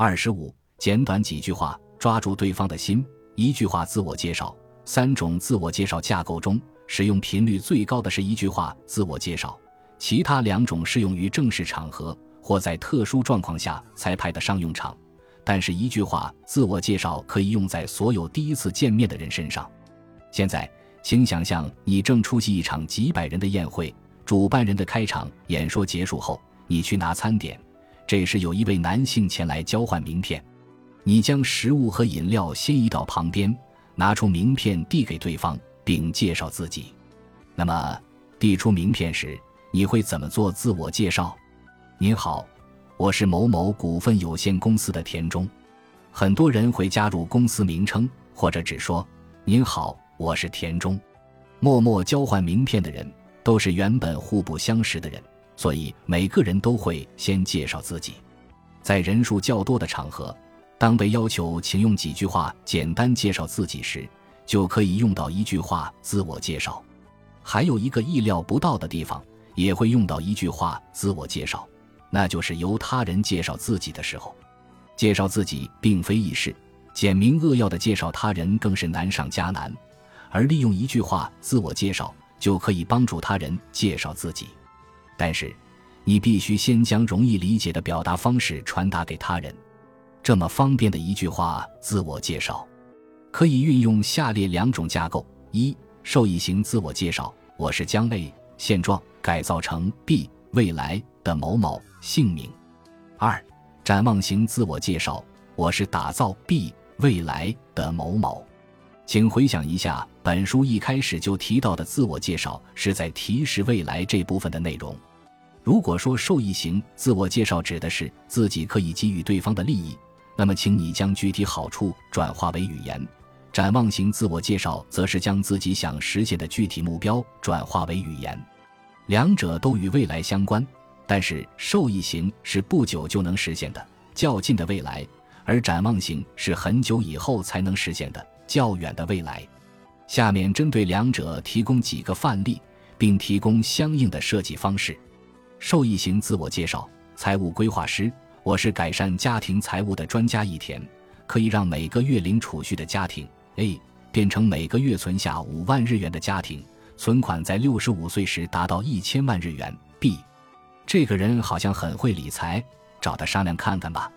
二十五，简短几句话抓住对方的心。一句话自我介绍。三种自我介绍架构中，使用频率最高的是一句话自我介绍，其他两种适用于正式场合或在特殊状况下才派得上用场。但是，一句话自我介绍可以用在所有第一次见面的人身上。现在，请想象你正出席一场几百人的宴会，主办人的开场演说结束后，你去拿餐点，这时有一位男性前来交换名片，你将食物和饮料先移到旁边。拿出名片递给对方，并介绍自己。那么，递出名片时，你会怎么做自我介绍？您好，我是某某股份有限公司的田中。很多人会加入公司名称，或者只说“您好，我是田中”。默默交换名片的人都是原本互不相识的人，所以每个人都会先介绍自己。在人数较多的场合。当被要求请用几句话简单介绍自己时，就可以用到一句话自我介绍。还有一个意料不到的地方，也会用到一句话自我介绍，那就是由他人介绍自己的时候。介绍自己并非易事，简明扼要的介绍他人更是难上加难。而利用一句话自我介绍，就可以帮助他人介绍自己。但是，你必须先将容易理解的表达方式传达给他人。这么方便的一句话自我介绍，可以运用下列两种架构：一、受益型自我介绍，我是将 A 现状改造成 B 未来的某某姓名；二、展望型自我介绍，我是打造 B 未来的某某。请回想一下，本书一开始就提到的自我介绍是在提示未来这部分的内容。如果说受益型自我介绍指的是自己可以给予对方的利益，那么，请你将具体好处转化为语言。展望型自我介绍则是将自己想实现的具体目标转化为语言。两者都与未来相关，但是受益型是不久就能实现的较近的未来，而展望型是很久以后才能实现的较远的未来。下面针对两者提供几个范例，并提供相应的设计方式。受益型自我介绍：财务规划师。我是改善家庭财务的专家一田，可以让每个月零储蓄的家庭 A 变成每个月存下五万日元的家庭，存款在六十五岁时达到一千万日元。B 这个人好像很会理财，找他商量看看吧。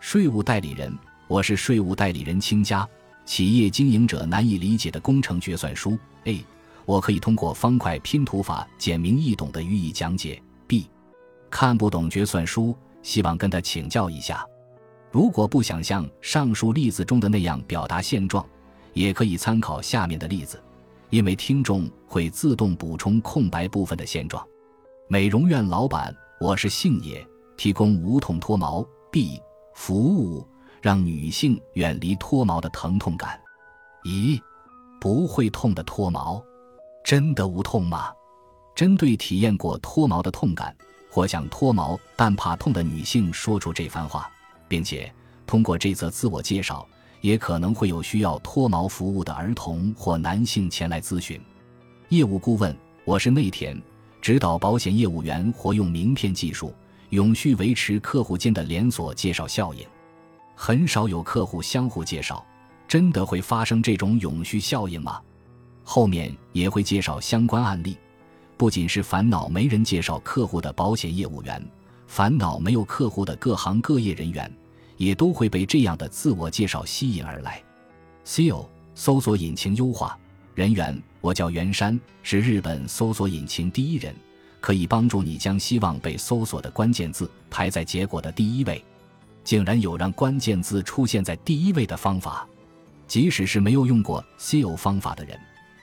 税务代理人，我是税务代理人亲家，企业经营者难以理解的工程决算书 A，我可以通过方块拼图法简明易懂的予以讲解。看不懂决算书。希望跟他请教一下，如果不想像上述例子中的那样表达现状，也可以参考下面的例子，因为听众会自动补充空白部分的现状。美容院老板，我是姓野，提供无痛脱毛 B 服务，让女性远离脱毛的疼痛感。咦，不会痛的脱毛，真的无痛吗？针对体验过脱毛的痛感。或想脱毛但怕痛的女性说出这番话，并且通过这则自我介绍，也可能会有需要脱毛服务的儿童或男性前来咨询。业务顾问，我是内田，指导保险业务员活用名片技术，永续维持客户间的连锁介绍效应。很少有客户相互介绍，真的会发生这种永续效应吗？后面也会介绍相关案例。不仅是烦恼没人介绍客户的保险业务员，烦恼没有客户的各行各业人员，也都会被这样的自我介绍吸引而来。SEO 搜索引擎优化人员，我叫袁山，是日本搜索引擎第一人，可以帮助你将希望被搜索的关键字排在结果的第一位。竟然有让关键字出现在第一位的方法，即使是没有用过 SEO 方法的人。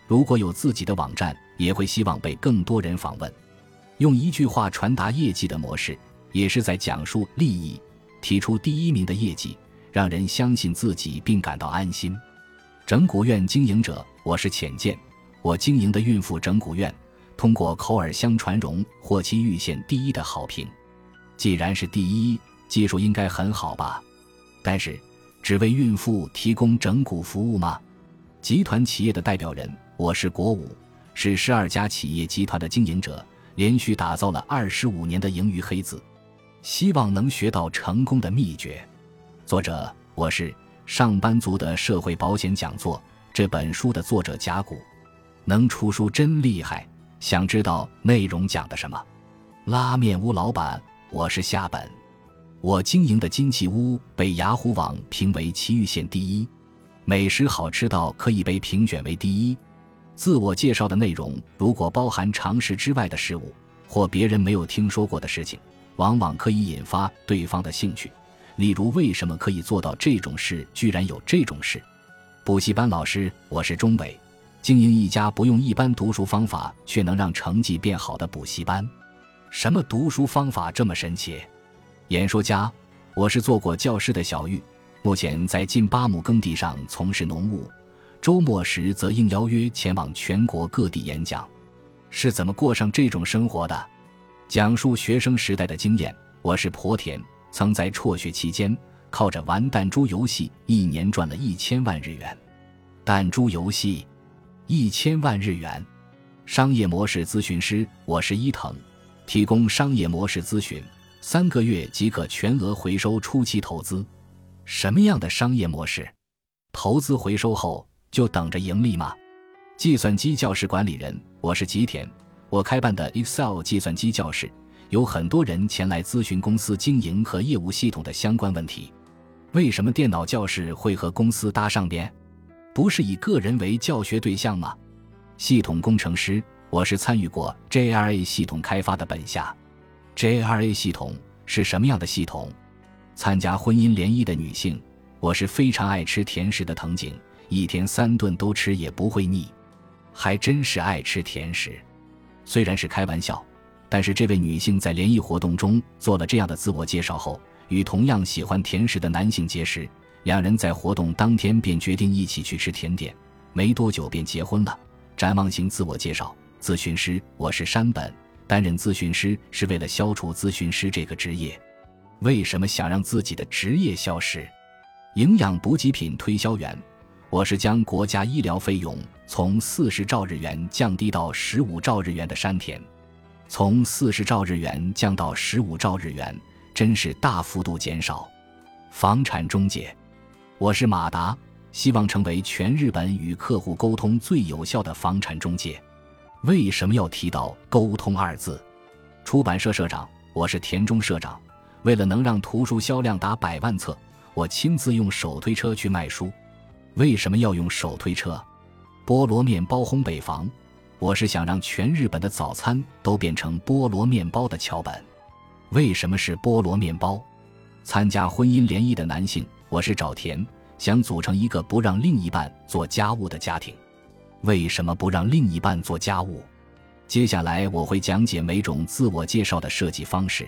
如果有自己的网站，也会希望被更多人访问。用一句话传达业绩的模式，也是在讲述利益，提出第一名的业绩，让人相信自己并感到安心。整骨院经营者，我是浅见，我经营的孕妇整骨院，通过口耳相传，荣获其玉县第一的好评。既然是第一，技术应该很好吧？但是，只为孕妇提供整骨服务吗？集团企业的代表人。我是国武，是十二家企业集团的经营者，连续打造了二十五年的盈余黑字，希望能学到成功的秘诀。作者：我是上班族的社会保险讲座。这本书的作者甲骨能出书真厉害。想知道内容讲的什么？拉面屋老板，我是夏本。我经营的金器屋被雅虎网评为祁玉县第一，美食好吃到可以被评选为第一。自我介绍的内容如果包含常识之外的事物，或别人没有听说过的事情，往往可以引发对方的兴趣。例如，为什么可以做到这种事？居然有这种事？补习班老师，我是钟伟，经营一家不用一般读书方法却能让成绩变好的补习班。什么读书方法这么神奇？演说家，我是做过教师的小玉，目前在近八亩耕地上从事农务，周末时则应邀约前往全国各地演讲。是怎么过上这种生活的？讲述学生时代的经验，我是婆田。曾在辍学期间，靠着玩弹珠游戏，一年赚了一千万日元。弹珠游戏，一千万日元。商业模式咨询师，我是伊藤，提供商业模式咨询，三个月即可全额回收初期投资。什么样的商业模式？投资回收后就等着盈利吗？计算机教室管理人，我是吉田，我开办的 Excel 计算机教室。有很多人前来咨询公司经营和业务系统的相关问题。为什么电脑教室会和公司搭上边？不是以个人为教学对象吗？系统工程师，我是参与过 JRA 系统开发的本夏。JRA 系统是什么样的系统？参加婚姻联谊的女性，我是非常爱吃甜食的藤井，一天三顿都吃也不会腻，还真是爱吃甜食。虽然是开玩笑。但是这位女性在联谊活动中做了这样的自我介绍后，与同样喜欢甜食的男性结识，两人在活动当天便决定一起去吃甜点，没多久便结婚了。展望型自我介绍：咨询师，我是山本，担任咨询师是为了消除咨询师这个职业。为什么想让自己的职业消失？营养补给品推销员，我是将国家医疗费用从四十兆日元降低到十五兆日元的山田。从四十兆日元降到十五兆日元，真是大幅度减少。房产中介，我是马达，希望成为全日本与客户沟通最有效的房产中介。为什么要提到“沟通”二字？出版社社长，我是田中社长。为了能让图书销量达百万册，我亲自用手推车去卖书。为什么要用手推车？菠萝面包烘焙坊。我是想让全日本的早餐都变成菠萝面包的桥本。为什么是菠萝面包？参加婚姻联谊的男性，我是沼田，想组成一个不让另一半做家务的家庭。为什么不让另一半做家务？接下来我会讲解每种自我介绍的设计方式。